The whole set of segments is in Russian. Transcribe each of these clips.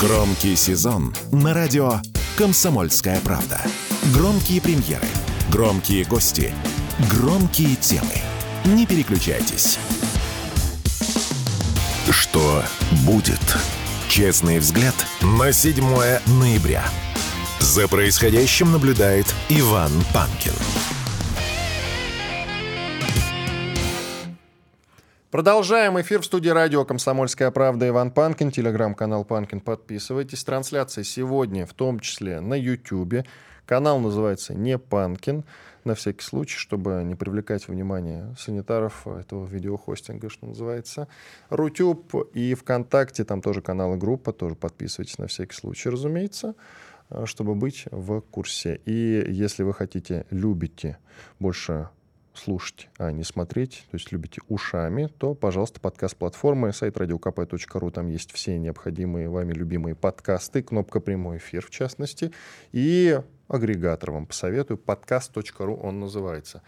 Громкий сезон на радио «Комсомольская правда». Громкие премьеры, громкие гости, громкие темы. Не переключайтесь. Что будет? Честный взгляд на 7 ноября. За происходящим наблюдает Иван Панкин. Продолжаем эфир в студии радио «Комсомольская правда» Иван Панкин, телеграм-канал Панкин. Подписывайтесь. Трансляция сегодня в том числе на YouTube. Канал называется «Не Панкин». На всякий случай, чтобы не привлекать внимание санитаров этого видеохостинга, что называется. Рутюб и ВКонтакте, там тоже канал и группа, тоже подписывайтесь на всякий случай, разумеется чтобы быть в курсе. И если вы хотите, любите больше слушать, а не смотреть, то есть любите ушами, то, пожалуйста, подкаст-платформы, сайт radiokp.ru, там есть все необходимые вами любимые подкасты, кнопка «Прямой эфир» в частности, и агрегатор вам посоветую, подкаст.ру он называется.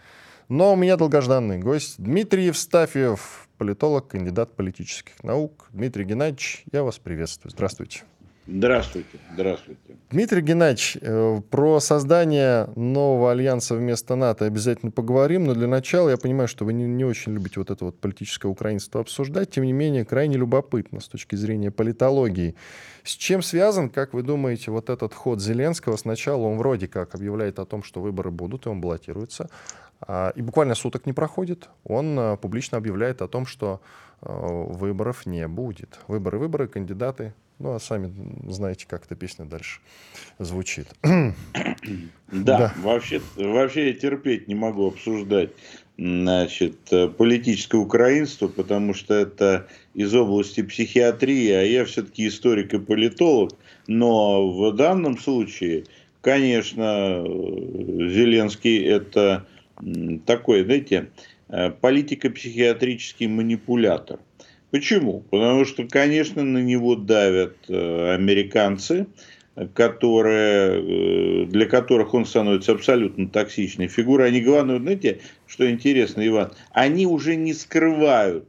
Но у меня долгожданный гость Дмитрий Евстафьев, политолог, кандидат политических наук. Дмитрий Геннадьевич, я вас приветствую. Здравствуйте. Здравствуйте, здравствуйте. Дмитрий Геннадьевич, э, про создание нового альянса вместо НАТО обязательно поговорим, но для начала я понимаю, что вы не, не очень любите вот это вот политическое украинство обсуждать, тем не менее крайне любопытно с точки зрения политологии. С чем связан, как вы думаете, вот этот ход Зеленского? Сначала он вроде как объявляет о том, что выборы будут, и он баллотируется, а, и буквально суток не проходит, он э, публично объявляет о том, что э, выборов не будет. Выборы, выборы, кандидаты ну, а сами знаете, как эта песня дальше звучит. Да, да. Вообще, вообще я терпеть не могу обсуждать значит, политическое украинство, потому что это из области психиатрии, а я все-таки историк и политолог. Но в данном случае, конечно, Зеленский это такой, знаете, э, политико-психиатрический манипулятор. Почему? Потому что, конечно, на него давят э, американцы, которые, э, для которых он становится абсолютно токсичной фигурой. Они, главное, знаете, что интересно, Иван, они уже не скрывают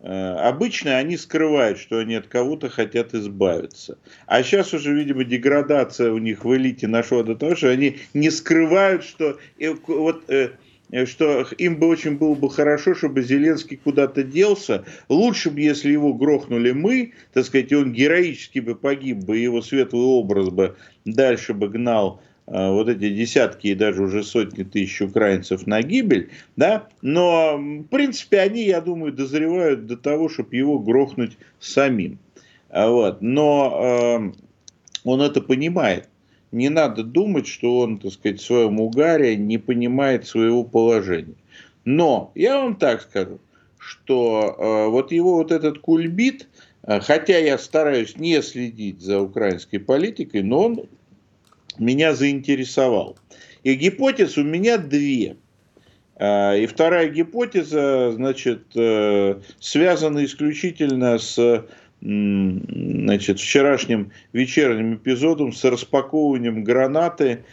э, Обычно они скрывают, что они от кого-то хотят избавиться. А сейчас уже, видимо, деградация у них в элите нашла до того, что они не скрывают, что вот что им бы очень было бы хорошо, чтобы Зеленский куда-то делся. Лучше бы, если его грохнули мы, так сказать, он героически бы погиб бы, его светлый образ бы дальше бы гнал э, вот эти десятки и даже уже сотни тысяч украинцев на гибель, да, но, в принципе, они, я думаю, дозревают до того, чтобы его грохнуть самим. Вот. Но э, он это понимает не надо думать, что он, так сказать, в своем угаре не понимает своего положения. Но я вам так скажу, что э, вот его вот этот кульбит, э, хотя я стараюсь не следить за украинской политикой, но он меня заинтересовал. И гипотез у меня две. Э, и вторая гипотеза, значит, э, связана исключительно с значит, вчерашним вечерним эпизодом с распаковыванием гранаты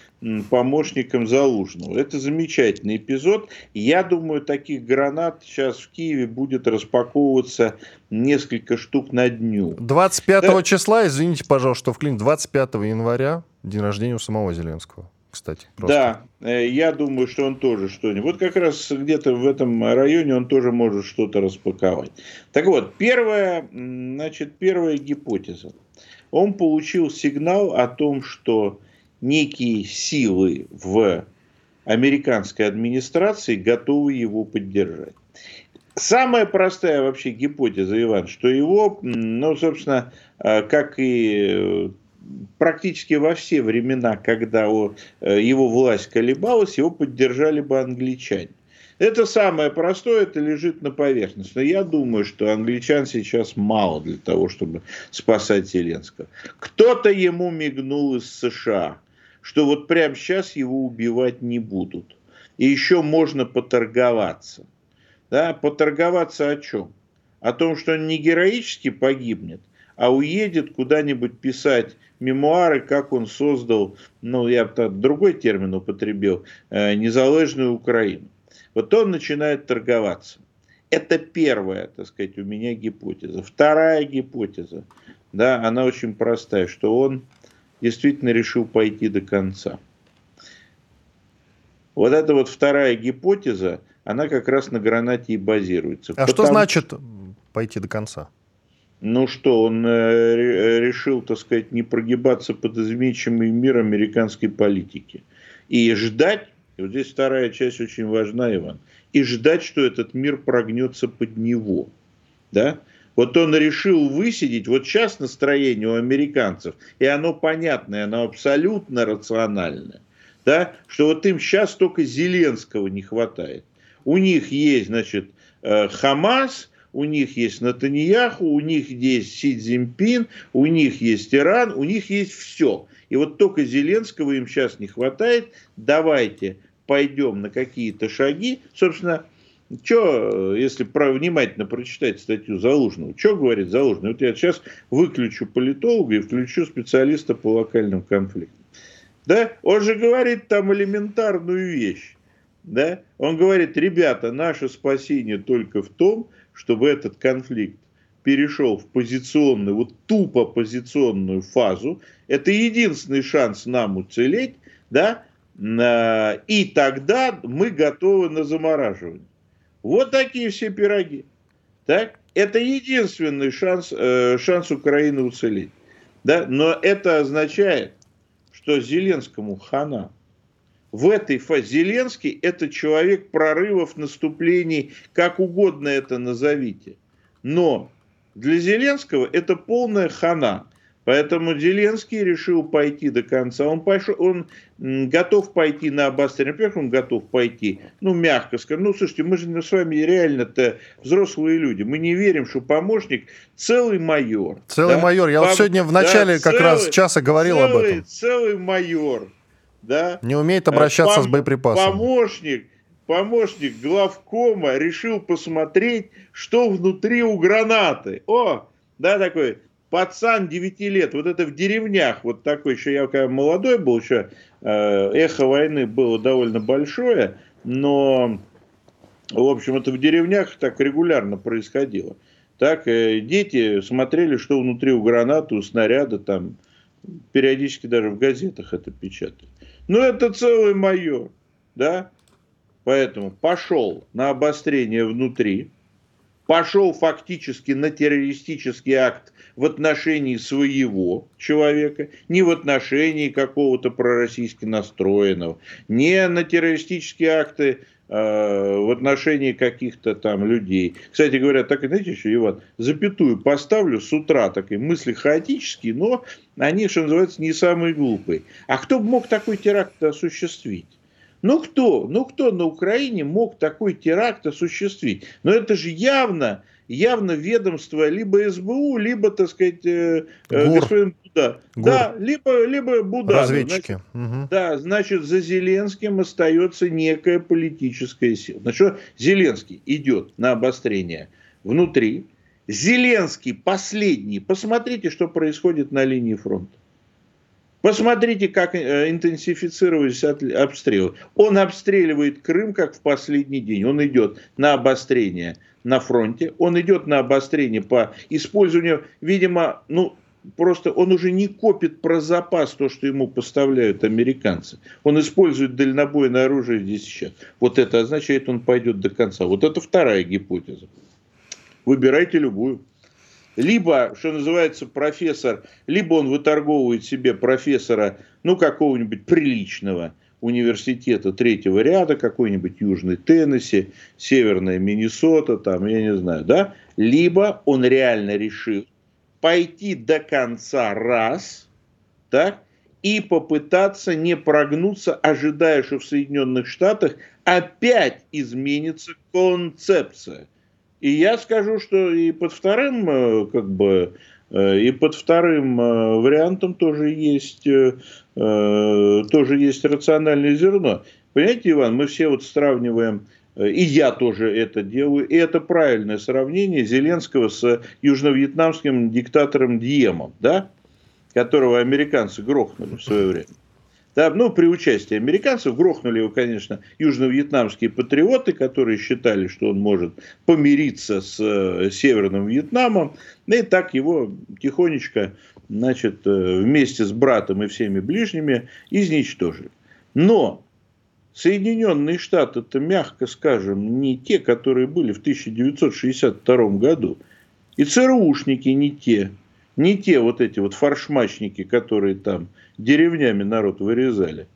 помощником Залужного. Это замечательный эпизод. Я думаю, таких гранат сейчас в Киеве будет распаковываться несколько штук на дню. 25 да. числа, извините, пожалуйста, что вклин, 25 января, день рождения у самого Зеленского кстати. Просто. Да, э, я думаю, что он тоже что-нибудь. Вот как раз где-то в этом районе он тоже может что-то распаковать. Так вот, первая, значит, первая гипотеза. Он получил сигнал о том, что некие силы в американской администрации готовы его поддержать. Самая простая вообще гипотеза, Иван, что его, ну, собственно, э, как и практически во все времена, когда э, его власть колебалась, его поддержали бы англичане. Это самое простое, это лежит на поверхности. Но я думаю, что англичан сейчас мало для того, чтобы спасать Зеленского. Кто-то ему мигнул из США, что вот прямо сейчас его убивать не будут. И еще можно поторговаться. Да, поторговаться о чем? О том, что он не героически погибнет, а уедет куда-нибудь писать мемуары, как он создал, ну, я другой термин употребил, э, незалежную Украину. Вот он начинает торговаться. Это первая, так сказать, у меня гипотеза. Вторая гипотеза. да, она очень простая, что он действительно решил пойти до конца. Вот эта вот вторая гипотеза, она как раз на гранате и базируется. А Потому... что значит пойти до конца? Ну что, он э, решил, так сказать, не прогибаться под изменчивый мир американской политики. И ждать, и вот здесь вторая часть очень важна, Иван, и ждать, что этот мир прогнется под него. Да? Вот он решил высидеть, вот сейчас настроение у американцев, и оно понятное, оно абсолютно рациональное, да, что вот им сейчас только Зеленского не хватает. У них есть, значит, э, Хамас, у них есть Натаньяху, у них есть Си Цзиньпин, у них есть Иран, у них есть все. И вот только Зеленского им сейчас не хватает. Давайте пойдем на какие-то шаги. Собственно, что, если про, внимательно прочитать статью Залужного, что говорит Залужный? Вот я сейчас выключу политолога и включу специалиста по локальным конфликтам. Да? Он же говорит там элементарную вещь. Да? Он говорит, ребята, наше спасение только в том, чтобы этот конфликт перешел в позиционную, вот тупо позиционную фазу. Это единственный шанс нам уцелеть, да, и тогда мы готовы на замораживание. Вот такие все пироги. Так? Это единственный шанс, э, шанс Украины уцелеть. Да? Но это означает, что Зеленскому хана. В этой фазе Зеленский – это человек прорывов, наступлений, как угодно это назовите. Но для Зеленского это полная хана. Поэтому Зеленский решил пойти до конца. Он, пошел, он готов пойти на обострение. Во-первых, он готов пойти, ну, мягко скажем. Ну, слушайте, мы же с вами реально-то взрослые люди. Мы не верим, что помощник целый майор. Целый да? майор. Я Пом... вот сегодня в начале да, как целый, раз часа говорил целый, об этом. Целый майор. Да? Не умеет обращаться Пом... с боеприпасами. Помощник помощник главкома решил посмотреть, что внутри у гранаты. О, да, такой пацан 9 лет, вот это в деревнях, вот такой, еще я когда молодой был, еще э, эхо войны было довольно большое, но, в общем, это в деревнях так регулярно происходило. Так э, дети смотрели, что внутри у гранаты, у снаряда, там, периодически даже в газетах это печатают. Ну, это целый майор, да, Поэтому пошел на обострение внутри, пошел фактически на террористический акт в отношении своего человека, не в отношении какого-то пророссийски настроенного, не на террористические акты в отношении каких-то там людей. Кстати говоря, так и знаете еще, Иван, запятую поставлю с утра, такие мысли хаотические, но они, что называется, не самые глупые. А кто бы мог такой теракт осуществить? Ну кто, ну кто на Украине мог такой теракт осуществить? Но это же явно, явно ведомство либо СБУ, либо, так сказать, э, э Гур. господин Буда. Гур. Да, либо, либо Буда. Разведчики. Значит, угу. Да, значит, за Зеленским остается некая политическая сила. Значит, Зеленский идет на обострение внутри. Зеленский последний. Посмотрите, что происходит на линии фронта. Посмотрите, как э, интенсифицировались обстрелы. Он обстреливает Крым, как в последний день. Он идет на обострение на фронте, он идет на обострение по использованию, видимо, ну, просто он уже не копит про запас то, что ему поставляют американцы. Он использует дальнобойное оружие здесь сейчас. Вот это означает, он пойдет до конца. Вот это вторая гипотеза. Выбирайте любую либо, что называется, профессор, либо он выторговывает себе профессора, ну, какого-нибудь приличного университета третьего ряда, какой-нибудь Южный Теннесси, Северная Миннесота, там, я не знаю, да, либо он реально решил пойти до конца раз, так, и попытаться не прогнуться, ожидая, что в Соединенных Штатах опять изменится концепция. И я скажу, что и под вторым, э, как бы, э, и под вторым э, вариантом тоже есть, тоже есть рациональное зерно. Понимаете, Иван, мы все вот сравниваем, и я тоже это делаю, и это правильное сравнение Зеленского с южно-вьетнамским диктатором Диемом, да, которого американцы грохнули в свое время. Да, ну, при участии американцев грохнули его, конечно, южно-вьетнамские патриоты, которые считали, что он может помириться с э, Северным Вьетнамом. И так его тихонечко, значит, э, вместе с братом и всеми ближними изничтожили. Но Соединенные Штаты, это мягко скажем, не те, которые были в 1962 году. И ЦРУшники не те, не те вот эти вот фаршмачники, которые там деревнями народ вырезали.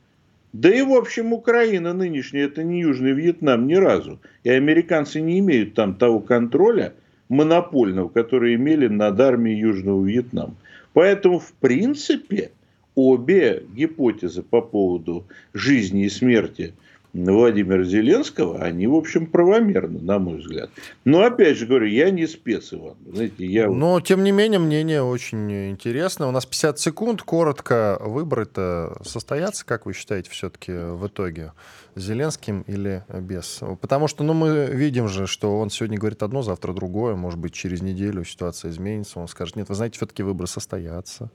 Да и, в общем, Украина нынешняя, это не Южный Вьетнам ни разу. И американцы не имеют там того контроля монопольного, который имели над армией Южного Вьетнама. Поэтому, в принципе, обе гипотезы по поводу жизни и смерти – Владимира Зеленского, они, в общем, правомерны, на мой взгляд. Но, опять же говорю, я не спец, Иван. Знаете, я... Но, тем не менее, мнение очень интересно. У нас 50 секунд. Коротко, выборы-то состоятся, как вы считаете, все-таки в итоге? Зеленским или без? Потому что, ну, мы видим же, что он сегодня говорит одно, завтра другое. Может быть, через неделю ситуация изменится. Он скажет, нет, вы знаете, все-таки выборы состоятся.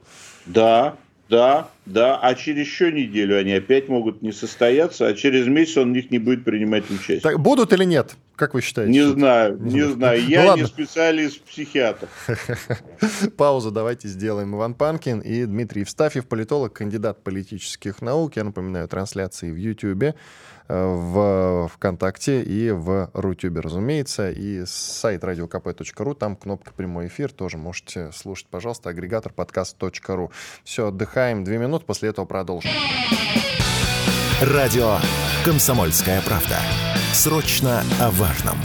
Да, да, да, а через еще неделю они опять могут не состояться, а через месяц он в них не будет принимать участие. Так, будут или нет? Как вы считаете? Не знаю, не, не знаю. Ну Я ну, не специалист-психиатр. Паузу давайте сделаем. Иван Панкин и Дмитрий Евстафьев, политолог, кандидат политических наук. Я напоминаю, трансляции в YouTube в ВКонтакте и в Рутюбе, разумеется, и сайт radiokp.ru, там кнопка «Прямой эфир», тоже можете слушать, пожалуйста, агрегатор подкаст.ру. Все, отдыхаем две минуты, после этого продолжим. Радио «Комсомольская правда». Срочно о важном.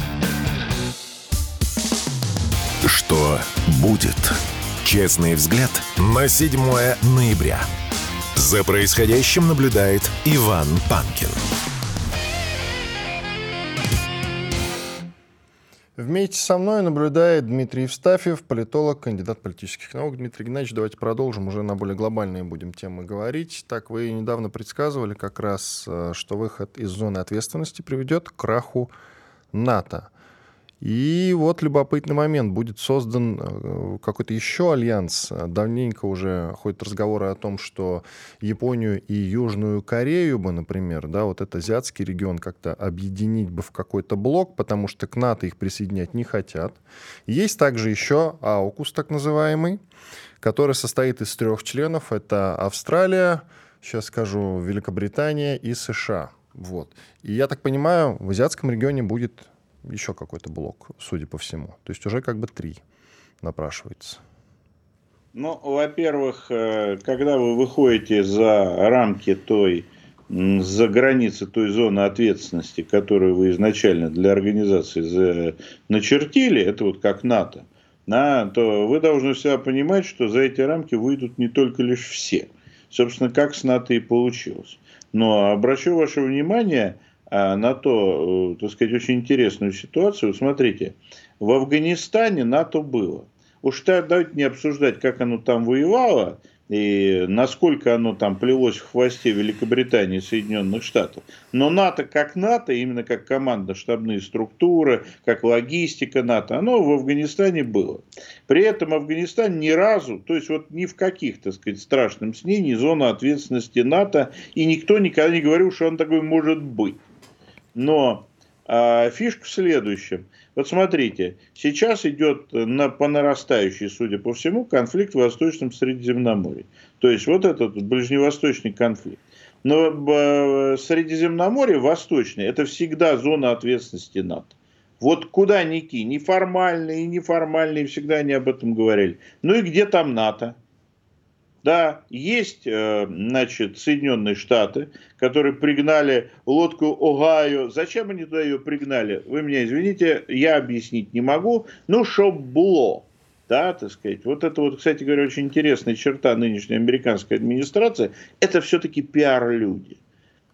Что будет? Честный взгляд на 7 ноября. За происходящим наблюдает Иван Панкин. Вместе со мной наблюдает Дмитрий Евстафьев, политолог, кандидат политических наук. Дмитрий Геннадьевич, давайте продолжим, уже на более глобальные будем темы говорить. Так, вы недавно предсказывали как раз, э, что выход из зоны ответственности приведет к краху НАТО. И вот любопытный момент. Будет создан э, какой-то еще альянс. Давненько уже ходят разговоры о том, что Японию и Южную Корею бы, например, да, вот этот азиатский регион как-то объединить бы в какой-то блок, потому что к НАТО их присоединять не хотят. Есть также еще АУКУС, так называемый, который состоит из трех членов. Это Австралия, сейчас скажу, Великобритания и США. Вот. И я так понимаю, в азиатском регионе будет еще какой-то блок, судя по всему. То есть уже как бы три напрашивается. Ну, во-первых, э, когда вы выходите за рамки той, за границы той зоны ответственности, которую вы изначально для организации начертили, это вот как НАТО, да, то вы должны всегда понимать, что за эти рамки выйдут не только лишь все. Собственно, как с НАТО и получилось. Но обращу ваше внимание, а, на то, э, так сказать, очень интересную ситуацию. Смотрите, в Афганистане НАТО было. Уж давайте не обсуждать, как оно там воевало, и насколько оно там плелось в хвосте Великобритании и Соединенных Штатов. Но НАТО как НАТО, именно как командно-штабные структуры, как логистика НАТО, оно в Афганистане было. При этом Афганистан ни разу, то есть вот ни в каких, так сказать, страшном сне, не зона ответственности НАТО, и никто никогда не говорил, что он такой может быть. Но а, фишка в следующем. Вот смотрите, сейчас идет на, по нарастающей, судя по всему, конфликт в Восточном Средиземноморье. То есть вот этот ближневосточный конфликт. Но э, Средиземноморье восточное – это всегда зона ответственности НАТО. Вот куда ни кинь, неформальные и неформальные, всегда они об этом говорили. Ну и где там НАТО? Да, есть, э, значит, Соединенные Штаты, которые пригнали лодку Огайо. Зачем они туда ее пригнали? Вы меня извините, я объяснить не могу. Ну, чтоб было. Да, так сказать. Вот это вот, кстати говоря, очень интересная черта нынешней американской администрации. Это все-таки пиар-люди.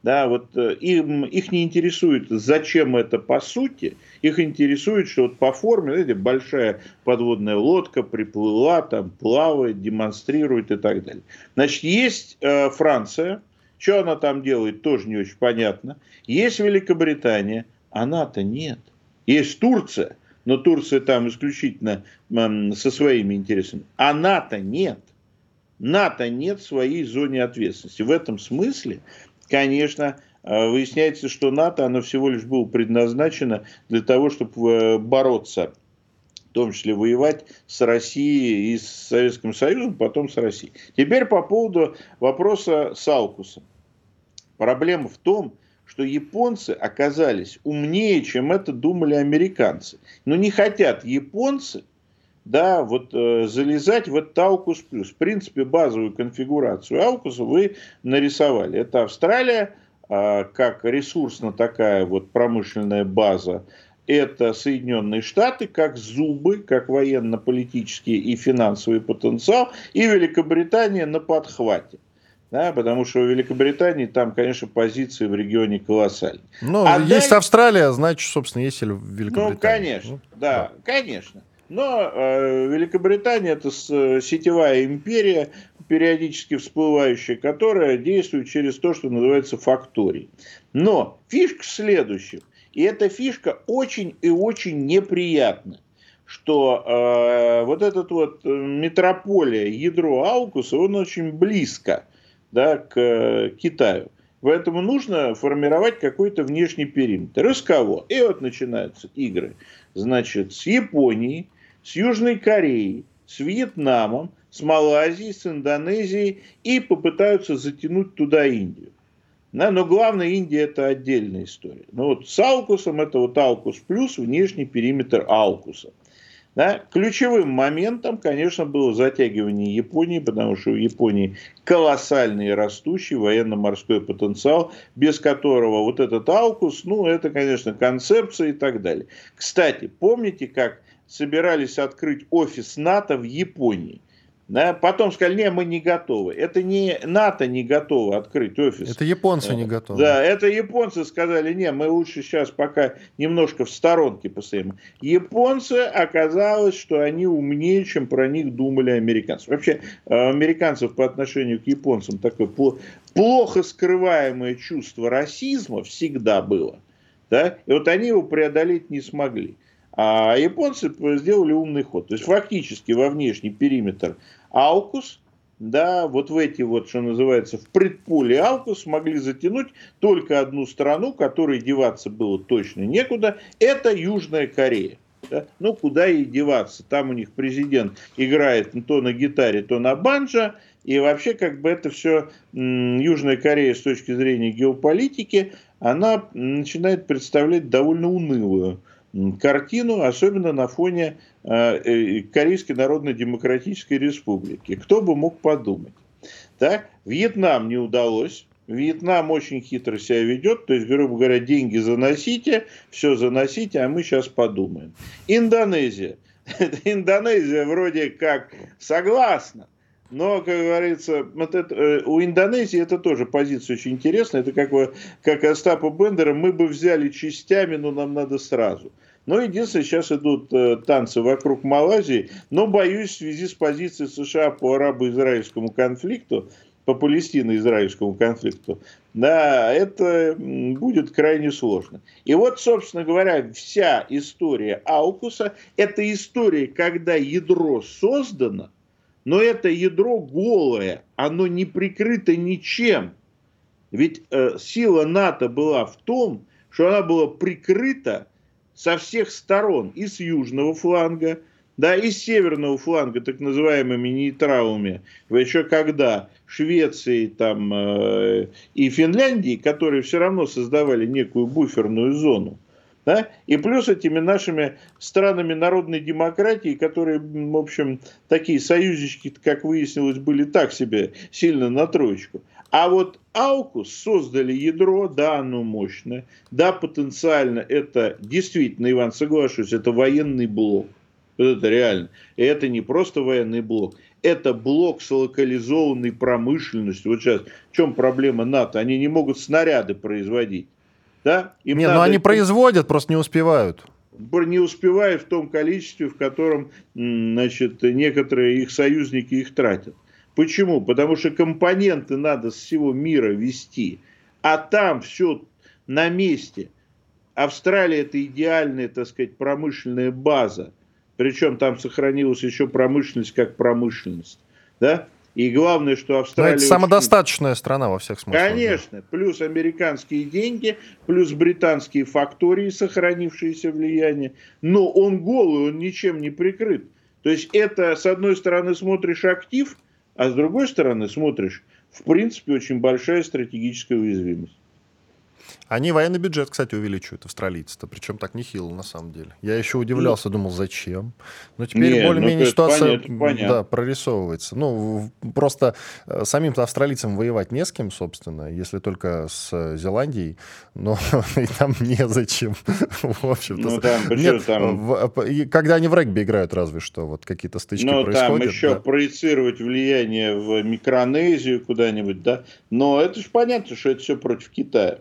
Да, вот э, им, их не интересует, зачем это по сути. Их интересует, что вот по форме, знаете, большая подводная лодка приплыла, там плавает, демонстрирует и так далее. Значит, есть э, Франция, что она там делает, тоже не очень понятно. Есть Великобритания, а НАТО нет. Есть Турция, но Турция там исключительно э, со своими интересами. А НАТО нет. НАТО нет своей зоне ответственности. В этом смысле, конечно, э, выясняется, что НАТО, оно всего лишь было предназначено для того, чтобы э, бороться в том числе воевать с Россией и с Советским Союзом, потом с Россией. Теперь по поводу вопроса с Аукусом. Проблема в том, что японцы оказались умнее, чем это думали американцы. Но не хотят японцы да, вот э, залезать в этот Аукус плюс. В принципе, базовую конфигурацию Аукуса вы нарисовали. Это Австралия, э, как ресурсно такая вот промышленная база. Это Соединенные Штаты, как зубы, как военно-политический и финансовый потенциал. И Великобритания на подхвате да, потому что у Великобритании там, конечно, позиции в регионе колоссальные. Ну, а есть далее... Австралия, значит, собственно, есть и Великобритания. Ну, конечно, ну, да, да, конечно. Но э, Великобритания это с, сетевая империя, периодически всплывающая, которая действует через то, что называется факторий. Но фишка в следующем. И эта фишка очень и очень неприятна что э, вот этот вот метрополия, ядро Аукуса, он очень близко да, к э, Китаю. Поэтому нужно формировать какой-то внешний периметр. Из кого? И вот начинаются игры. Значит, с Японией, с Южной Кореей, с Вьетнамом, с Малайзией, с Индонезией и попытаются затянуть туда Индию. Да, но главное, Индия это отдельная история. Но вот с Аукусом это вот Аукус плюс внешний периметр Аукуса. Да? Ключевым моментом, конечно, было затягивание Японии, потому что у Японии колоссальный растущий военно-морской потенциал, без которого вот этот Аукус, ну, это, конечно, концепция и так далее. Кстати, помните, как собирались открыть офис НАТО в Японии? Да, потом сказали, не, мы не готовы. Это не НАТО не готово открыть офис. Это японцы не готовы. Да, это японцы сказали, не, мы лучше сейчас пока немножко в сторонке постоим. Японцы оказалось, что они умнее, чем про них думали американцы. Вообще, э, американцев по отношению к японцам такое плохо скрываемое чувство расизма всегда было. Да? И вот они его преодолеть не смогли. А японцы сделали умный ход. То есть фактически во внешний периметр Аукус, да, вот в эти вот, что называется, в предполе Аукус смогли затянуть только одну страну, которой деваться было точно некуда, это Южная Корея. Да? Ну, куда ей деваться? Там у них президент играет то на гитаре, то на банджо. И вообще, как бы это все, Южная Корея с точки зрения геополитики, она начинает представлять довольно унылую картину, особенно на фоне э, э, Корейской Народно-Демократической Республики. Кто бы мог подумать? Так? Вьетнам не удалось. Вьетнам очень хитро себя ведет, то есть, грубо говоря, деньги заносите, все заносите, а мы сейчас подумаем. Индонезия. Индонезия вроде как согласна, но, как говорится, вот это, э, у Индонезии это тоже позиция очень интересная. Это как, как Остапа Бендера, мы бы взяли частями, но нам надо сразу. Но единственное, сейчас идут э, танцы вокруг Малайзии, но боюсь в связи с позицией США по арабо-израильскому конфликту, по палестино-израильскому конфликту, да, это будет крайне сложно. И вот, собственно говоря, вся история Аукуса – это история, когда ядро создано, но это ядро голое, оно не прикрыто ничем. Ведь э, сила НАТО была в том, что она была прикрыта со всех сторон, и с южного фланга, да, и с северного фланга, так называемыми нейтралами, еще когда Швеции там, э, и Финляндии, которые все равно создавали некую буферную зону, да? И плюс этими нашими странами народной демократии, которые, в общем, такие союзнички, как выяснилось, были так себе сильно на троечку. А вот Аукус создали ядро, да, оно мощное, да, потенциально это действительно, Иван, соглашусь, это военный блок. Это реально. И это не просто военный блок, это блок с локализованной промышленностью. Вот сейчас в чем проблема НАТО? Они не могут снаряды производить. Да? Им не, ну надо... но они производят, просто не успевают не успевают в том количестве, в котором значит, некоторые их союзники их тратят. Почему? Потому что компоненты надо с всего мира вести, а там все на месте. Австралия это идеальная, так сказать, промышленная база. Причем там сохранилась еще промышленность как промышленность. Да? И главное, что Австралия... Но это самодостаточная страна во всех смыслах. Конечно. Да. Плюс американские деньги, плюс британские фактории, сохранившиеся влияние. Но он голый, он ничем не прикрыт. То есть это, с одной стороны, смотришь актив, а с другой стороны смотришь, в принципе, очень большая стратегическая уязвимость. Они военный бюджет, кстати, увеличивают, австралийцы-то, причем так нехило на самом деле. Я еще удивлялся, думал, зачем. Но теперь ну, более-менее ну, ситуация понятно, Да, прорисовывается. Ну, просто э, самим-то австралийцам воевать не с кем, собственно, если только с Зеландией, но и там незачем. В общем-то. Ну, там, Нет, там... В, когда они в регби играют, разве что, вот какие-то стычки ну, происходят. Ну, там еще да. проецировать влияние в Микронезию куда-нибудь, да. Но это же понятно, что это все против Китая.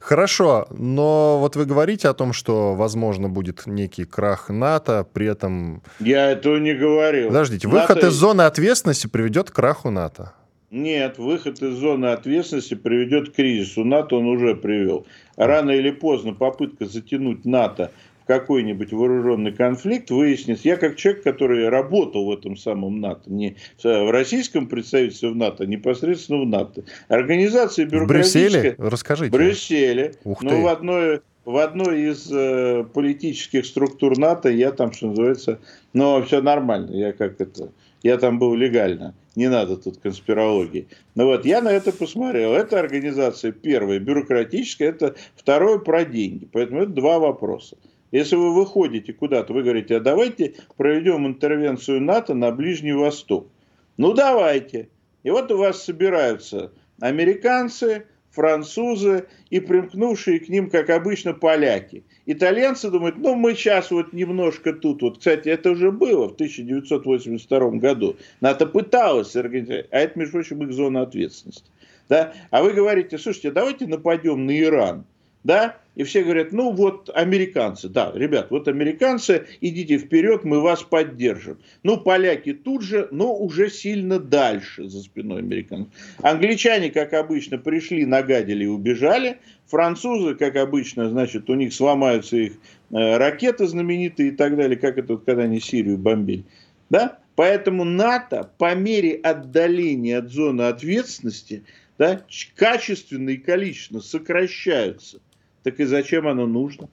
Хорошо, но вот вы говорите о том, что, возможно, будет некий крах НАТО, при этом... Я этого не говорил. Подождите, выход НАТО... из зоны ответственности приведет к краху НАТО. Нет, выход из зоны ответственности приведет к кризису. НАТО он уже привел. Рано или поздно попытка затянуть НАТО какой-нибудь вооруженный конфликт выяснится. Я как человек, который работал в этом самом НАТО, не в российском представительстве в НАТО, а непосредственно в НАТО. Организация бюрократическая... В Брюсселе? Расскажите. В Брюсселе. Ух ты. Но в одной, в одной из э, политических структур НАТО я там, что называется, но все нормально. Я как это... Я там был легально. Не надо тут конспирологии. Но вот я на это посмотрел. Это организация первая бюрократическая, это второе про деньги. Поэтому это два вопроса. Если вы выходите куда-то, вы говорите, а давайте проведем интервенцию НАТО на Ближний Восток. Ну давайте. И вот у вас собираются американцы, французы и примкнувшие к ним, как обычно, поляки. Итальянцы думают, ну мы сейчас вот немножко тут. Вот, кстати, это уже было в 1982 году. НАТО пыталось организовать, а это, между прочим, их зона ответственности. Да? А вы говорите, слушайте, давайте нападем на Иран да, и все говорят, ну вот американцы, да, ребят, вот американцы, идите вперед, мы вас поддержим. Ну, поляки тут же, но уже сильно дальше за спиной американцев. Англичане, как обычно, пришли, нагадили и убежали. Французы, как обычно, значит, у них сломаются их э, ракеты знаменитые и так далее, как это, когда они Сирию бомбили. Да? Поэтому НАТО по мере отдаления от зоны ответственности да, качественно и количественно сокращаются. Так и зачем оно нужно?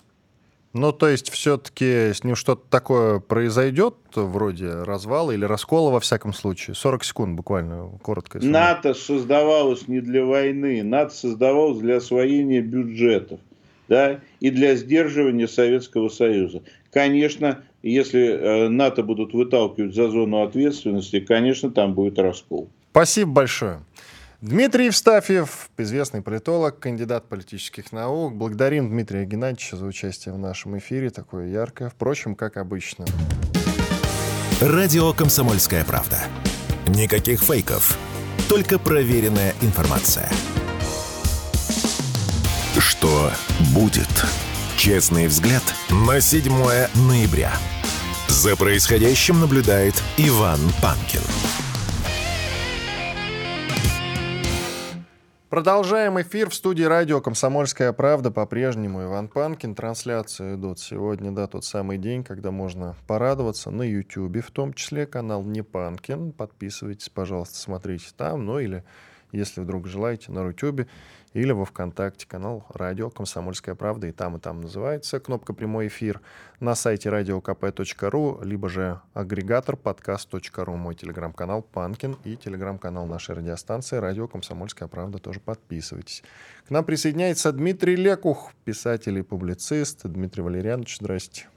Ну, то есть все-таки с ним что-то такое произойдет, вроде развала или раскола, во всяком случае? 40 секунд буквально, коротко. Если НАТО создавалось не для войны, НАТО создавалось для освоения бюджетов да, и для сдерживания Советского Союза. Конечно, если э, НАТО будут выталкивать за зону ответственности, конечно, там будет раскол. Спасибо большое. Дмитрий Евстафьев, известный политолог, кандидат политических наук. Благодарим Дмитрия Геннадьевича за участие в нашем эфире, такое яркое, впрочем, как обычно. Радио «Комсомольская правда». Никаких фейков, только проверенная информация. Что будет? Честный взгляд на 7 ноября. За происходящим наблюдает Иван Панкин. Продолжаем эфир в студии радио «Комсомольская правда». По-прежнему Иван Панкин. Трансляции идут сегодня, да, тот самый день, когда можно порадоваться на YouTube, в том числе канал «Не Панкин». Подписывайтесь, пожалуйста, смотрите там, ну или, если вдруг желаете, на YouTube или во ВКонтакте канал «Радио Комсомольская правда». И там, и там называется кнопка «Прямой эфир» на сайте radiokp.ru, либо же агрегатор подкаст.ру, мой телеграм-канал «Панкин» и телеграм-канал нашей радиостанции «Радио Комсомольская правда». Тоже подписывайтесь. К нам присоединяется Дмитрий Лекух, писатель и публицист. Дмитрий Валерьянович, здрасте.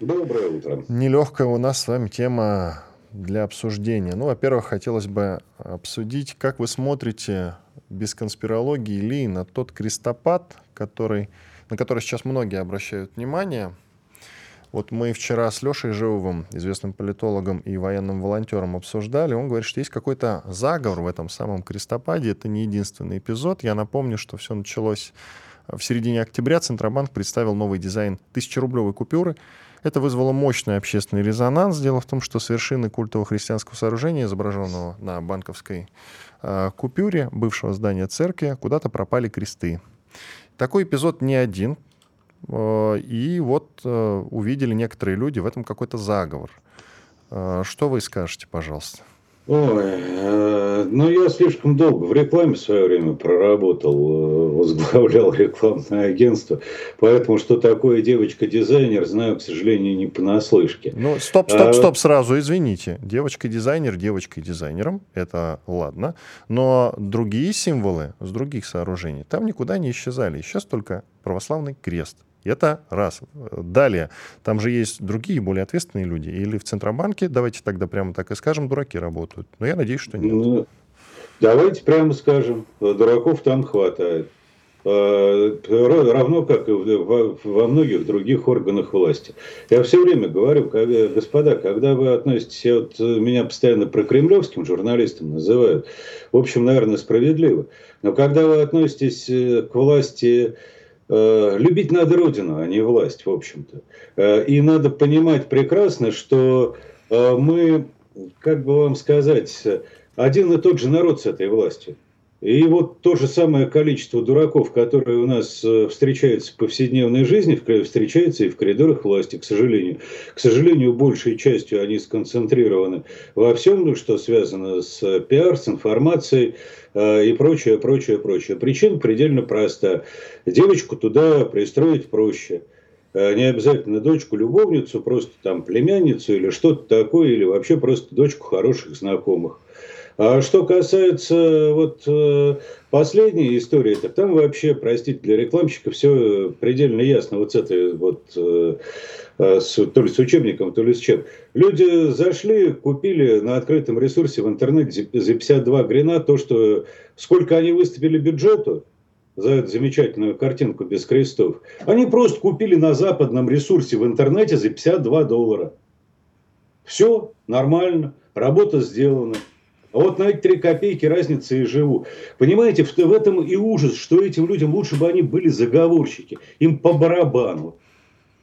Доброе утро. Нелегкая у нас с вами тема для обсуждения. Ну, во-первых, хотелось бы обсудить, как вы смотрите без конспирологии ли на тот крестопад, который, на который сейчас многие обращают внимание. Вот мы вчера с Лешей Живовым, известным политологом и военным волонтером, обсуждали. Он говорит, что есть какой-то заговор в этом самом крестопаде. Это не единственный эпизод. Я напомню, что все началось в середине октября. Центробанк представил новый дизайн тысячерублевой купюры. Это вызвало мощный общественный резонанс. Дело в том, что с вершины культового христианского сооружения, изображенного на банковской э, купюре бывшего здания церкви, куда-то пропали кресты. Такой эпизод не один. Э, и вот э, увидели некоторые люди в этом какой-то заговор. Э, что вы скажете, пожалуйста? Ой, э, ну я слишком долго в рекламе в свое время проработал, э, возглавлял рекламное агентство, поэтому что такое девочка-дизайнер, знаю, к сожалению, не понаслышке. Ну, стоп, стоп, а стоп, сразу, извините. Девочка-дизайнер девочкой-дизайнером, это ладно, но другие символы с других сооружений там никуда не исчезали, исчез только православный крест. Это раз. Далее, там же есть другие, более ответственные люди. Или в Центробанке, давайте тогда прямо так и скажем, дураки работают. Но я надеюсь, что нет. Ну, давайте прямо скажем, дураков там хватает. А, равно как и во многих других органах власти. Я все время говорю, господа, когда вы относитесь, вот меня постоянно про кремлевским журналистам называют, в общем, наверное, справедливо, но когда вы относитесь э, к власти Э, любить надо Родину, а не власть, в общем-то. Э, и надо понимать прекрасно, что э, мы, как бы вам сказать, один и тот же народ с этой властью. И вот то же самое количество дураков, которые у нас встречаются в повседневной жизни, встречается и в коридорах власти, к сожалению. К сожалению, большей частью они сконцентрированы во всем, что связано с пиар, с информацией, Э, и прочее, прочее, прочее. Причина предельно проста. Девочку туда пристроить проще. Э, не обязательно дочку, любовницу, просто там племянницу или что-то такое, или вообще просто дочку хороших знакомых. А что касается вот э, последней истории, так там вообще, простите, для рекламщика все предельно ясно. Вот с этой вот Э, с, то ли с учебником, то ли с чем. Люди зашли, купили на открытом ресурсе в интернете за 52 грина то, что сколько они выступили бюджету за эту замечательную картинку без крестов. Они просто купили на западном ресурсе в интернете за 52 доллара. Все нормально, работа сделана. А вот на эти три копейки разница и живу. Понимаете, в, в этом и ужас, что этим людям лучше бы они были заговорщики. Им по барабану.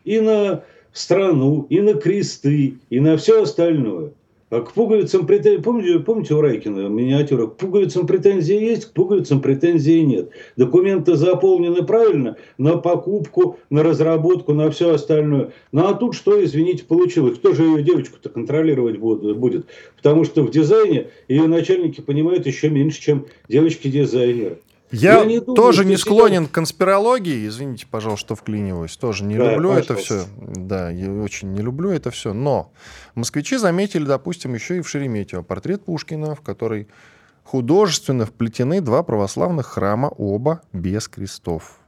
И на страну, и на кресты, и на все остальное. А к пуговицам претензии, помните, помните у Райкина миниатюра, к пуговицам претензии есть, к пуговицам претензии нет. Документы заполнены правильно на покупку, на разработку, на все остальное. Ну а тут что, извините, получилось? Кто же ее девочку-то контролировать будет? Потому что в дизайне ее начальники понимают еще меньше, чем девочки-дизайнеры. Я, я не думаю, тоже не склонен к конспирологии, извините, пожалуйста, что вклиниваюсь. Тоже не да, люблю пожалуйста. это все. Да, я очень не люблю это все. Но москвичи заметили, допустим, еще и в Шереметьево портрет Пушкина, в который художественно вплетены два православных храма, оба без крестов.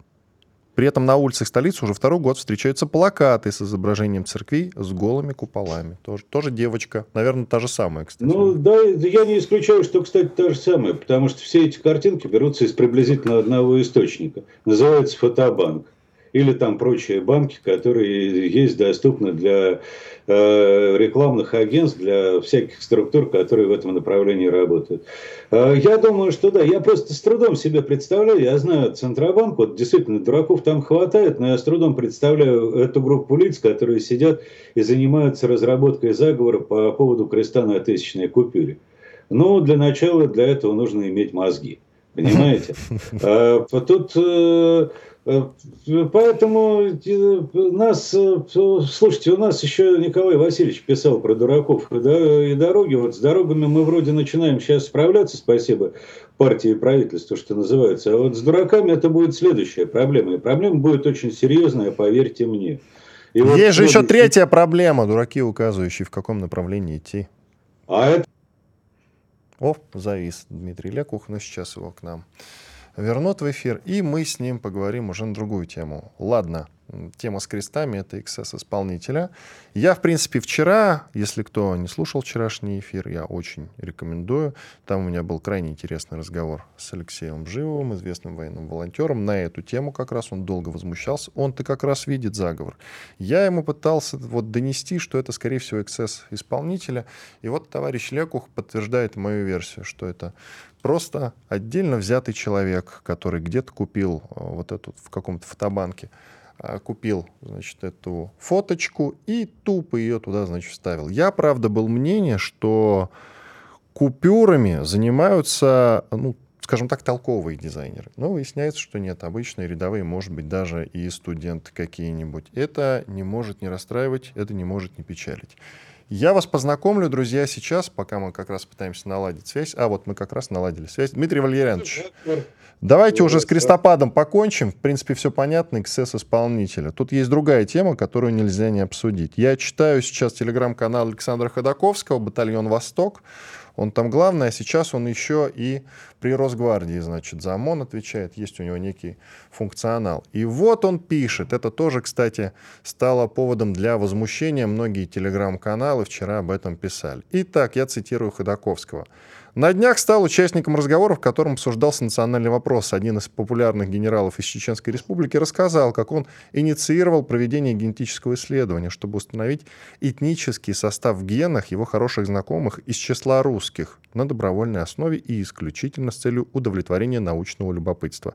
При этом на улицах столицы уже второй год встречаются плакаты с изображением церквей с голыми куполами. Тоже, тоже девочка. Наверное, та же самая, кстати. Ну, да, я не исключаю, что, кстати, та же самая. Потому что все эти картинки берутся из приблизительно одного источника. Называется фотобанк или там прочие банки, которые есть доступны для э, рекламных агентств, для всяких структур, которые в этом направлении работают. Э, я думаю, что да, я просто с трудом себе представляю, я знаю Центробанк, вот действительно дураков там хватает, но я с трудом представляю эту группу лиц, которые сидят и занимаются разработкой заговора по поводу креста на тысячной купюре. Но для начала для этого нужно иметь мозги. Понимаете? А, тут Э, поэтому э, нас, э, слушайте, у нас еще Николай Васильевич писал про дураков и дороги. Вот с дорогами мы вроде начинаем сейчас справляться, спасибо партии и правительству, что называется. А вот с дураками это будет следующая проблема. И проблема будет очень серьезная, поверьте мне. И Есть вот же еще третья проблема, дураки, указывающие, в каком направлении идти. А это... О, завис Дмитрий Лекух, но сейчас его к нам вернут в эфир, и мы с ним поговорим уже на другую тему. Ладно, тема с крестами — это XS исполнителя. Я, в принципе, вчера, если кто не слушал вчерашний эфир, я очень рекомендую. Там у меня был крайне интересный разговор с Алексеем Живовым, известным военным волонтером, на эту тему как раз он долго возмущался. Он-то как раз видит заговор. Я ему пытался вот донести, что это, скорее всего, XS исполнителя. И вот товарищ Лекух подтверждает мою версию, что это просто отдельно взятый человек, который где-то купил э, вот эту в каком-то фотобанке, э, купил, значит, эту фоточку и тупо ее туда, значит, вставил. Я, правда, был мнения, что купюрами занимаются, ну, скажем так, толковые дизайнеры. Но выясняется, что нет, обычные рядовые, может быть, даже и студенты какие-нибудь. Это не может не расстраивать, это не может не печалить. Я вас познакомлю, друзья, сейчас, пока мы как раз пытаемся наладить связь. А, вот мы как раз наладили связь. Дмитрий Валерьянович, давайте уже с крестопадом покончим. В принципе, все понятно, эксцесс исполнителя. Тут есть другая тема, которую нельзя не обсудить. Я читаю сейчас телеграм-канал Александра Ходаковского «Батальон Восток». Он там главный, а сейчас он еще и при Росгвардии, значит, за ОМОН отвечает, есть у него некий функционал. И вот он пишет, это тоже, кстати, стало поводом для возмущения, многие телеграм-каналы вчера об этом писали. Итак, я цитирую Ходаковского. На днях стал участником разговора, в котором обсуждался национальный вопрос. Один из популярных генералов из Чеченской Республики рассказал, как он инициировал проведение генетического исследования, чтобы установить этнический состав в генах его хороших знакомых из числа русских на добровольной основе и исключительно с целью удовлетворения научного любопытства.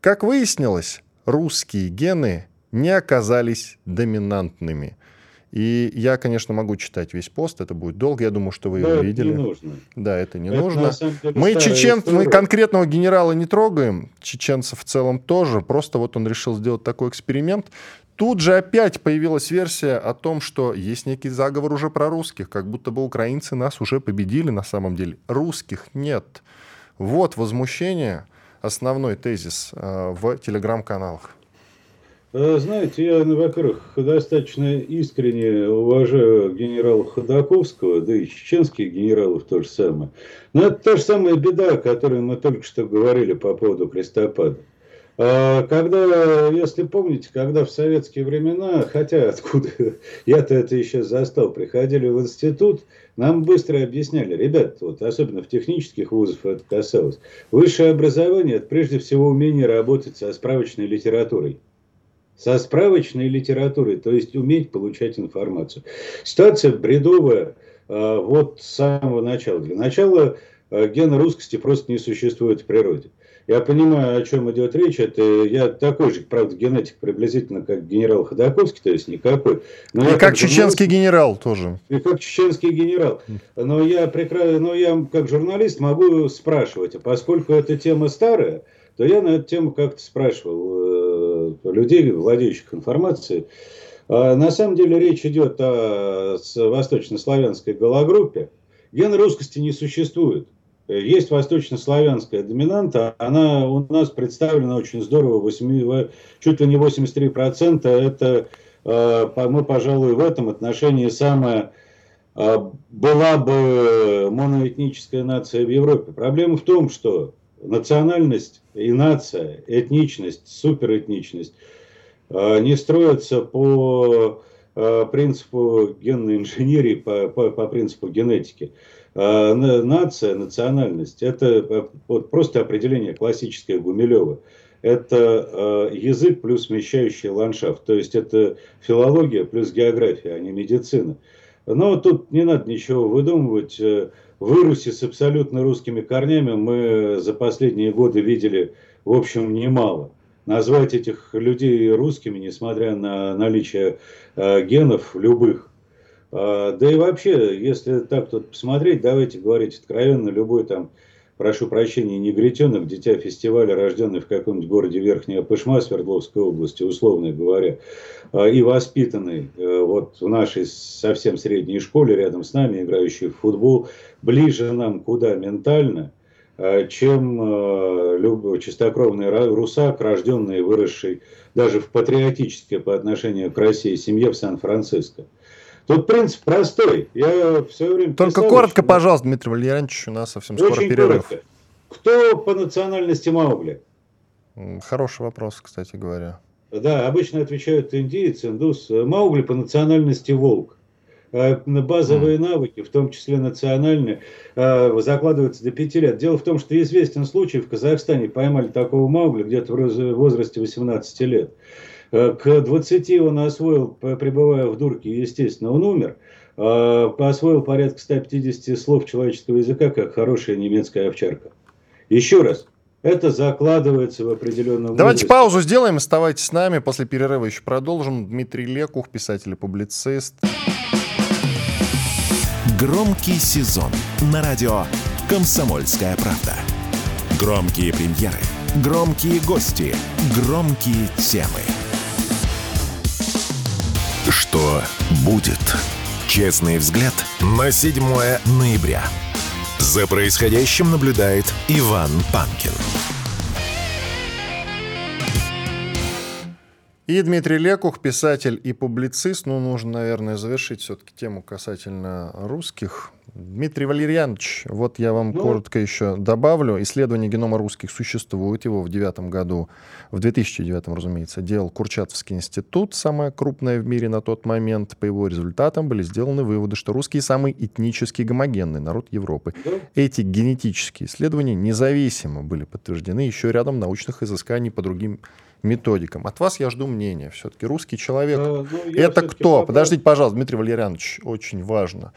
Как выяснилось, русские гены не оказались доминантными – и я, конечно, могу читать весь пост, это будет долго, я думаю, что вы его это видели. не нужно. Да, это не Это, нужно. деле, Мы чечен, мы конкретного генерала не трогаем, чеченцев в целом тоже, просто вот он решил сделать такой эксперимент. Тут же опять появилась версия о том, что есть некий заговор уже про русских, как будто бы украинцы нас уже победили на самом деле. Русских нет. Вот возмущение, основной тезис э, в телеграм-каналах. Э, Знаете, я, ну, во-первых, достаточно искренне уважаю генерала Ходаковского, да и чеченских генералов то же самое. Но это та же самая беда, о которой мы только что говорили по поводу крестопада. А Когда, если помните, когда в советские времена, хотя откуда, я-то это еще застал, приходили в институт, нам быстро объясняли, ребят, вот особенно в технических вузах это касалось, высшее образование – это прежде всего умение работать со справочной литературой со справочной литературой, то есть уметь получать информацию. Ситуация бредовая э, вот с самого начала. Для начала э, гена русскости просто не существует в природе. Я понимаю, о чем идет речь. Это я такой же, правда, генетик приблизительно, как генерал Ходаковский, то есть никакой. Но И как журналист- чеченский генерал тоже. и как чеченский генерал. Но я, прекра... Но я как журналист могу спрашивать, а поскольку эта тема старая, то я на эту тему как-то спрашивал э, людей, владеющих информацией. А на самом деле речь идет о восточнославянской гологруппе. Гена русскости не существует. Есть восточнославянская доминанта, она у нас представлена очень здорово, 8, чуть ли не 83%. Это, по- мы, пожалуй, в этом отношении самая э, была бы моноэтническая нация в Европе. Проблема в том, что национальность и нация, этничность, суперэтничность э, не строятся по э, принципу генной инженерии, по, по, по принципу генетики. Э, на- Нация, национальность – это э, вот просто определение классическое Гумилева. Это э, язык плюс смещающий ландшафт, то есть это филология плюс география, а не медицина. Но тут не надо ничего выдумывать. Э, В Ирусе с абсолютно русскими корнями мы за последние годы видели, в общем, немало. Назвать этих людей русскими, несмотря на наличие э, генов любых. А, Да и вообще, если так тут посмотреть, давайте говорить откровенно, любой там, прошу прощения, негритенок, дитя фестиваля, рожденный в каком-нибудь городе Верхняя Пышма Свердловской области, условно говоря, а, и воспитанный э, вот в нашей совсем средней школе, рядом с нами, играющий в футбол, ближе нам куда ментально, э, чем э, любой чистокровный русак, рожденный и выросший даже в патриотической по отношению к России семье в Сан-Франциско. Тут принцип простой. Я все время Только писал коротко, очень- пожалуйста, Дмитрий Валерьянович, у нас совсем скоро Очень перерыв. коротко. Кто по национальности Маугли? Хороший вопрос, кстати говоря. Да, обычно отвечают индиец, индус. Маугли по национальности волк. Э, Базовые навыки, в том числе национальные, э, закладываются до 5 лет. Дело в том, что известен случай, в Казахстане поймали такого Маугли где-то в возрасте 18 лет. Э, К 20 он освоил, пребывая в дурке, естественно, он умер. Э, Освоил порядка 150 слов человеческого языка, как хорошая немецкая овчарка. Еще раз, это закладывается в определенном Давайте возрасте. паузу сделаем, оставайтесь с нами. После перерыва еще продолжим. Дмитрий Лекух, писатель и публицист. Громкий сезон на радио «Комсомольская правда». Громкие премьеры, громкие гости, громкие темы. Что будет? Честный взгляд на 7 ноября. За происходящим наблюдает Иван Панкин. И Дмитрий Лекух, писатель и публицист. Ну, нужно, наверное, завершить все-таки тему касательно русских. Дмитрий Валерьянович, вот я вам ну, коротко еще добавлю. Исследование генома русских существует. Его в девятом году, в 2009, разумеется, делал Курчатовский институт, самое крупное в мире на тот момент. По его результатам были сделаны выводы, что русские самый этнически гомогенный народ Европы. Да. Эти генетические исследования независимо были подтверждены еще рядом научных изысканий по другим методикам. От вас я жду мнения. Все-таки русский человек а, ну, это кто? Попробую. Подождите, пожалуйста, Дмитрий Валерьянович, очень важно.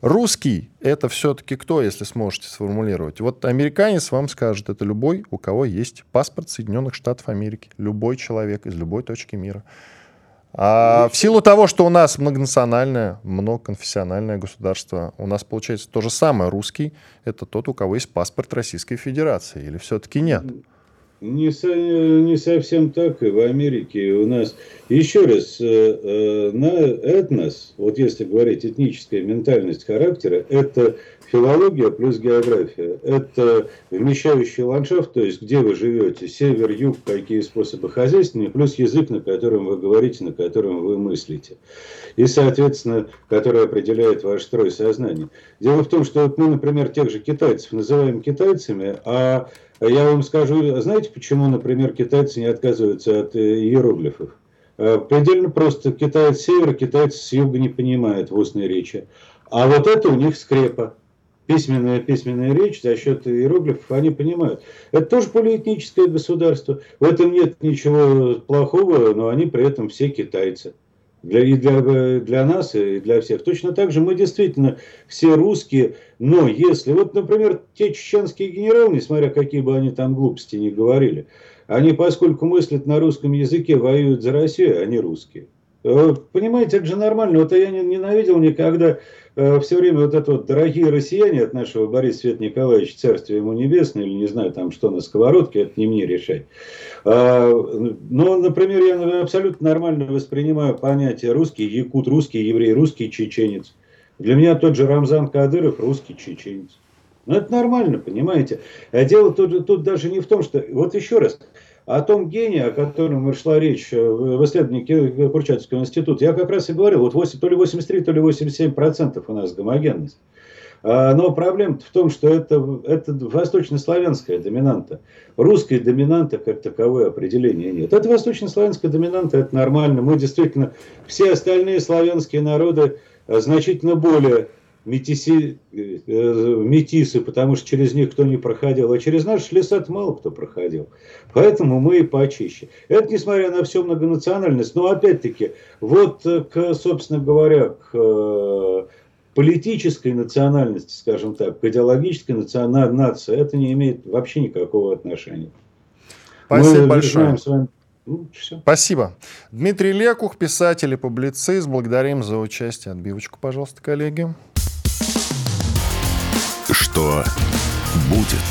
Русский — это все-таки кто, если сможете сформулировать? Вот американец вам скажет, это любой, у кого есть паспорт Соединенных Штатов Америки. Любой человек из любой точки мира. А в силу того, что у нас многонациональное, многоконфессиональное государство, у нас получается то же самое. Русский — это тот, у кого есть паспорт Российской Федерации. Или все-таки нет? Не, со, не совсем так и в Америке у нас. Еще раз, э, э, на этнос, вот если говорить этническая ментальность характера, это филология плюс география. Это вмещающий ландшафт, то есть где вы живете, север, юг, какие способы хозяйственные, плюс язык, на котором вы говорите, на котором вы мыслите. И, соответственно, который определяет ваш строй сознания. Дело в том, что вот мы, например, тех же китайцев называем китайцами, а я вам скажу, знаете, почему, например, китайцы не отказываются от э, иероглифов? Э, предельно просто. Китаец с севера, китаец с юга не понимает в устной речи. А вот это у них скрепа. Письменная, письменная речь за счет иероглифов, они понимают. Это тоже полиэтническое государство. В этом нет ничего плохого, но они при этом все китайцы для, и для, для нас, и для всех. Точно так же мы действительно все русские, но если, вот, например, те чеченские генералы, несмотря какие бы они там глупости не говорили, они, поскольку мыслят на русском языке, воюют за Россию, они русские. Э, понимаете, это же нормально. Вот я ненавидел никогда э, все время вот это вот дорогие россияне от нашего Бориса Свет Николаевича, царствие ему небесное, или не знаю там что на сковородке, это не мне решать. А, но, например, я абсолютно нормально воспринимаю понятие русский якут, русский еврей, русский чеченец. Для меня тот же Рамзан Кадыров русский чеченец. Ну, это нормально, понимаете. А дело тут, тут даже не в том, что... Вот еще раз, о том гении, о котором шла речь э, в исследовании Курчатовского института, я как раз и говорил, вот 8, то ли 83, то ли 87 процентов у нас гомогенность. А, но проблема в том, что это, это восточнославянская доминанта. Русской доминанты как таковой определения нет. Это восточнославянская доминанта, это нормально. Мы действительно, все остальные славянские народы э, значительно более метиси, э, метисы, потому что через них кто не проходил, а через наш лесат мало кто проходил. Поэтому мы и почище. Это несмотря на всю многонациональность. Но опять-таки, вот, э, к, собственно говоря, к э, политической национальности, скажем так, к идеологической национальной нации, это не имеет вообще никакого отношения. Спасибо Мы большое. С вами ну, Спасибо. Дмитрий Лекух, писатель и публицист. Благодарим за участие. Отбивочку, пожалуйста, коллеги что будет.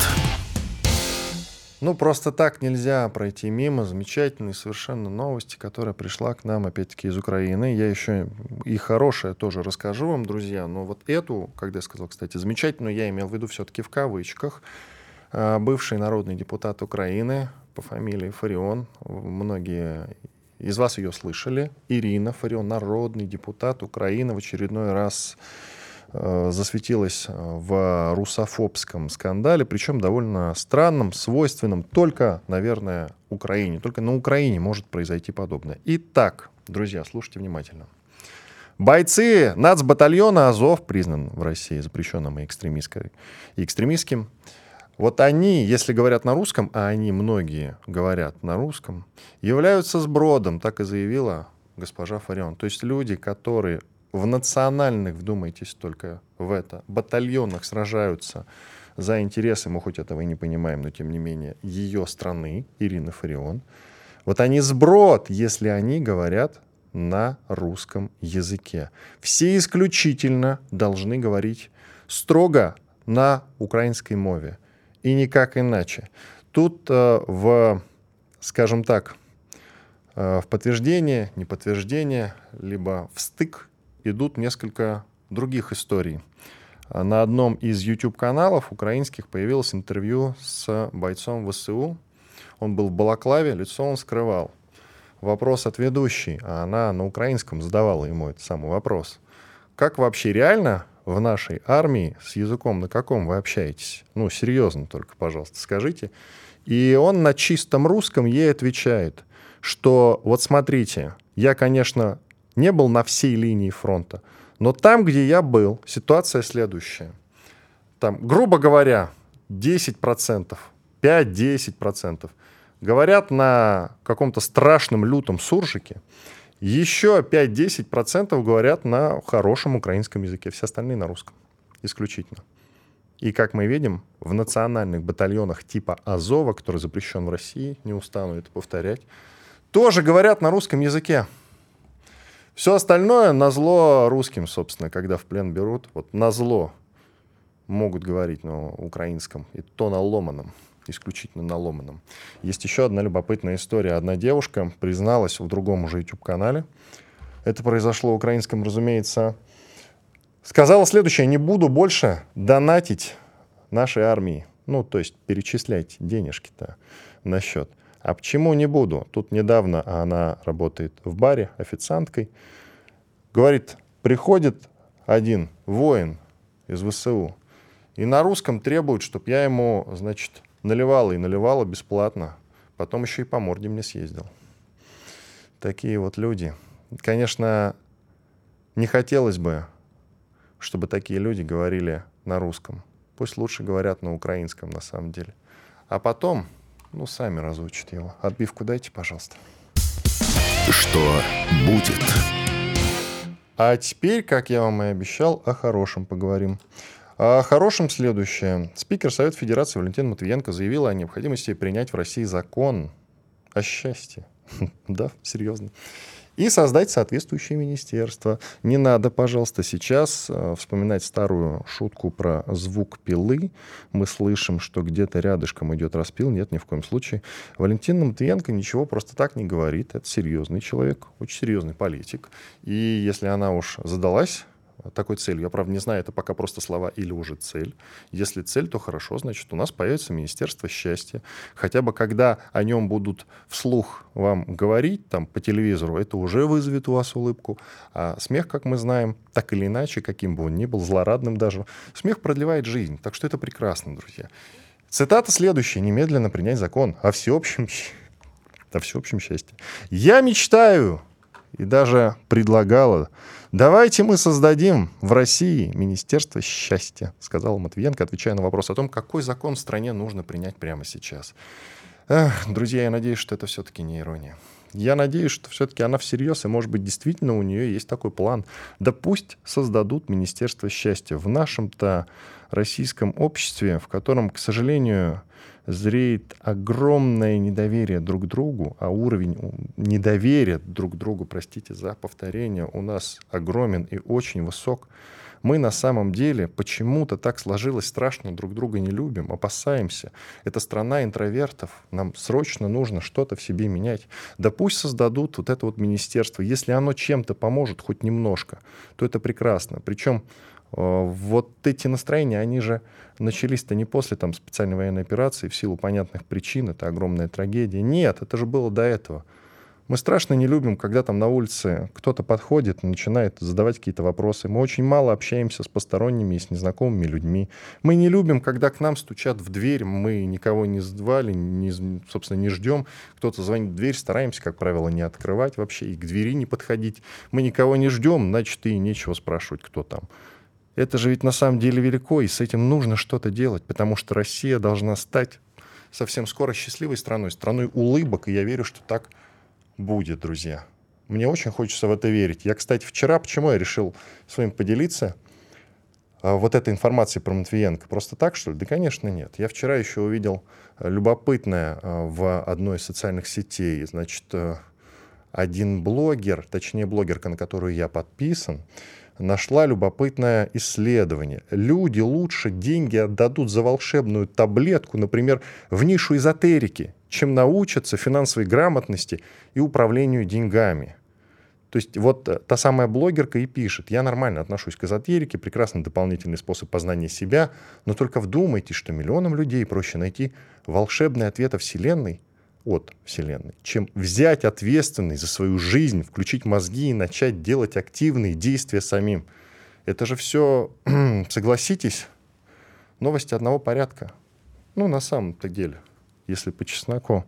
Ну, просто так нельзя пройти мимо замечательной совершенно новости, которая пришла к нам, опять-таки, из Украины. Я еще и хорошее тоже расскажу вам, друзья. Но вот эту, когда я сказал, кстати, замечательную, я имел в виду все-таки в кавычках. А, бывший народный депутат Украины по фамилии Фарион. Многие из вас ее слышали. Ирина Фарион, народный депутат Украины, в очередной раз засветилась э, в русофобском скандале, причем довольно странном, свойственном только, наверное, Украине. Только на Украине может произойти подобное. Итак, друзья, слушайте внимательно. Бойцы нацбатальона Азов, признан в России запрещенным и экстремистским, вот они, если говорят на русском, а они многие говорят на русском, являются сбродом, так и заявила госпожа Фарион. То есть люди, которые в национальных, вдумайтесь только в это, батальонах сражаются за интересы, мы хоть этого и не понимаем, но тем не менее, ее страны, Ирина Фарион, вот они сброд, если они говорят на русском языке. Все исключительно должны говорить строго на украинской мове. И никак иначе. Тут э, в, скажем так, э, в подтверждение, неподтверждение, либо в стык идут несколько других историй. На одном из YouTube-каналов украинских появилось интервью с бойцом ВСУ. Он был в Балаклаве, лицо он скрывал. Вопрос от ведущей, а она на украинском задавала ему этот самый вопрос. Как вообще реально в нашей армии с языком на каком вы общаетесь? Ну, серьезно только, пожалуйста, скажите. И он на чистом русском ей отвечает, что вот смотрите, я, конечно, не был на всей линии фронта, но там, где я был, ситуация следующая. Там, грубо говоря, 10%, 5-10% говорят на каком-то страшном лютом суржике, еще 5-10% говорят на хорошем украинском языке, все остальные на русском исключительно. И, как мы видим, в национальных батальонах типа Азова, который запрещен в России, не устану это повторять, тоже говорят на русском языке. Все остальное на зло русским, собственно, когда в плен берут. Вот на зло могут говорить на украинском, и то на ломаном, исключительно на ломаном. Есть еще одна любопытная история. Одна девушка призналась в другом уже YouTube-канале. Это произошло в украинском, разумеется, Сказала следующее, не буду больше донатить нашей армии. Ну, то есть перечислять денежки-то на счет. А почему не буду? Тут недавно она работает в баре официанткой. Говорит, приходит один воин из ВСУ и на русском требует, чтобы я ему, значит, наливала и наливала бесплатно. Потом еще и по морде мне съездил. Такие вот люди. Конечно, не хотелось бы чтобы такие люди говорили на русском. Пусть лучше говорят на украинском на самом деле. А потом, ну, сами разучат его. Отбивку дайте, пожалуйста. Что будет? А теперь, как я вам и обещал, о хорошем поговорим. О хорошем следующее. Спикер Совета Федерации Валентин Матвиенко заявил о необходимости принять в России закон о счастье. Да, серьезно и создать соответствующее министерство. Не надо, пожалуйста, сейчас э, вспоминать старую шутку про звук пилы. Мы слышим, что где-то рядышком идет распил. Нет, ни в коем случае. Валентин Матвиенко ничего просто так не говорит. Это серьезный человек, очень серьезный политик. И если она уж задалась такой целью. Я, правда, не знаю, это пока просто слова или уже цель. Если цель, то хорошо, значит, у нас появится Министерство счастья. Хотя бы когда о нем будут вслух вам говорить там по телевизору, это уже вызовет у вас улыбку. А смех, как мы знаем, так или иначе, каким бы он ни был, злорадным даже, смех продлевает жизнь. Так что это прекрасно, друзья. Цитата следующая. Немедленно принять закон о всеобщем, о всеобщем счастье. Я мечтаю и даже предлагала Давайте мы создадим в России Министерство счастья, сказал Матвиенко, отвечая на вопрос о том, какой закон в стране нужно принять прямо сейчас. Эх, друзья, я надеюсь, что это все-таки не ирония. Я надеюсь, что все-таки она всерьез, и, может быть, действительно у нее есть такой план. Да пусть создадут Министерство счастья. В нашем-то российском обществе, в котором, к сожалению, зреет огромное недоверие друг к другу, а уровень недоверия друг к другу, простите за повторение, у нас огромен и очень высок. Мы на самом деле почему-то так сложилось страшно друг друга не любим, опасаемся. Это страна интровертов, нам срочно нужно что-то в себе менять. Да пусть создадут вот это вот министерство. Если оно чем-то поможет, хоть немножко, то это прекрасно. Причем вот эти настроения, они же начались-то не после там, специальной военной операции, в силу понятных причин, это огромная трагедия. Нет, это же было до этого. Мы страшно не любим, когда там на улице кто-то подходит начинает задавать какие-то вопросы. Мы очень мало общаемся с посторонними и с незнакомыми людьми. Мы не любим, когда к нам стучат в дверь, мы никого не звали, не, собственно, не ждем. Кто-то звонит в дверь, стараемся, как правило, не открывать вообще и к двери не подходить. Мы никого не ждем, значит, и нечего спрашивать, кто там. Это же ведь на самом деле велико, и с этим нужно что-то делать, потому что Россия должна стать совсем скоро счастливой страной, страной улыбок, и я верю, что так будет, друзья. Мне очень хочется в это верить. Я, кстати, вчера, почему я решил с вами поделиться а, вот этой информацией про Матвиенко? Просто так, что ли? Да, конечно, нет. Я вчера еще увидел а, любопытное а, в одной из социальных сетей. Значит, один блогер, точнее блогерка, на которую я подписан, нашла любопытное исследование. Люди лучше деньги отдадут за волшебную таблетку, например, в нишу эзотерики, чем научатся финансовой грамотности и управлению деньгами. То есть вот э, та самая блогерка и пишет, я нормально отношусь к эзотерике, прекрасный дополнительный способ познания себя, но только вдумайтесь, что миллионам людей проще найти волшебный ответ о Вселенной от Вселенной, чем взять ответственность за свою жизнь, включить мозги и начать делать активные действия самим. Это же все, согласитесь, новости одного порядка. Ну, на самом-то деле, если по чесноку.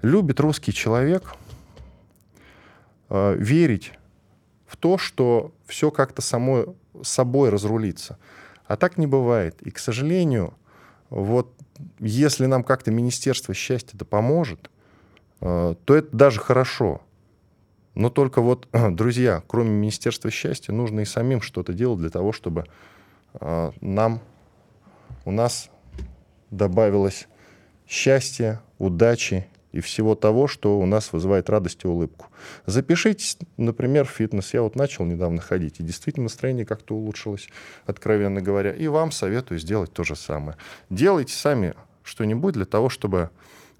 Любит русский человек э, верить в то, что все как-то само собой разрулится. А так не бывает. И, к сожалению, вот если нам как-то Министерство счастья это поможет, э, то это даже хорошо. Но только вот, друзья, кроме Министерства счастья, нужно и самим что-то делать для того, чтобы э, нам, у нас добавилось счастья, удачи и всего того, что у нас вызывает радость и улыбку. Запишитесь, например, в фитнес. Я вот начал недавно ходить, и действительно настроение как-то улучшилось, откровенно говоря. И вам советую сделать то же самое. Делайте сами что-нибудь для того, чтобы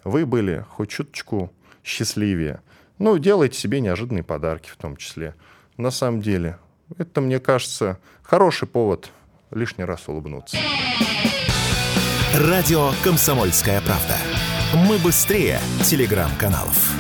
вы были хоть чуточку счастливее. Ну, делайте себе неожиданные подарки в том числе. На самом деле, это, мне кажется, хороший повод лишний раз улыбнуться. Радио «Комсомольская правда». Мы быстрее телеграм-каналов.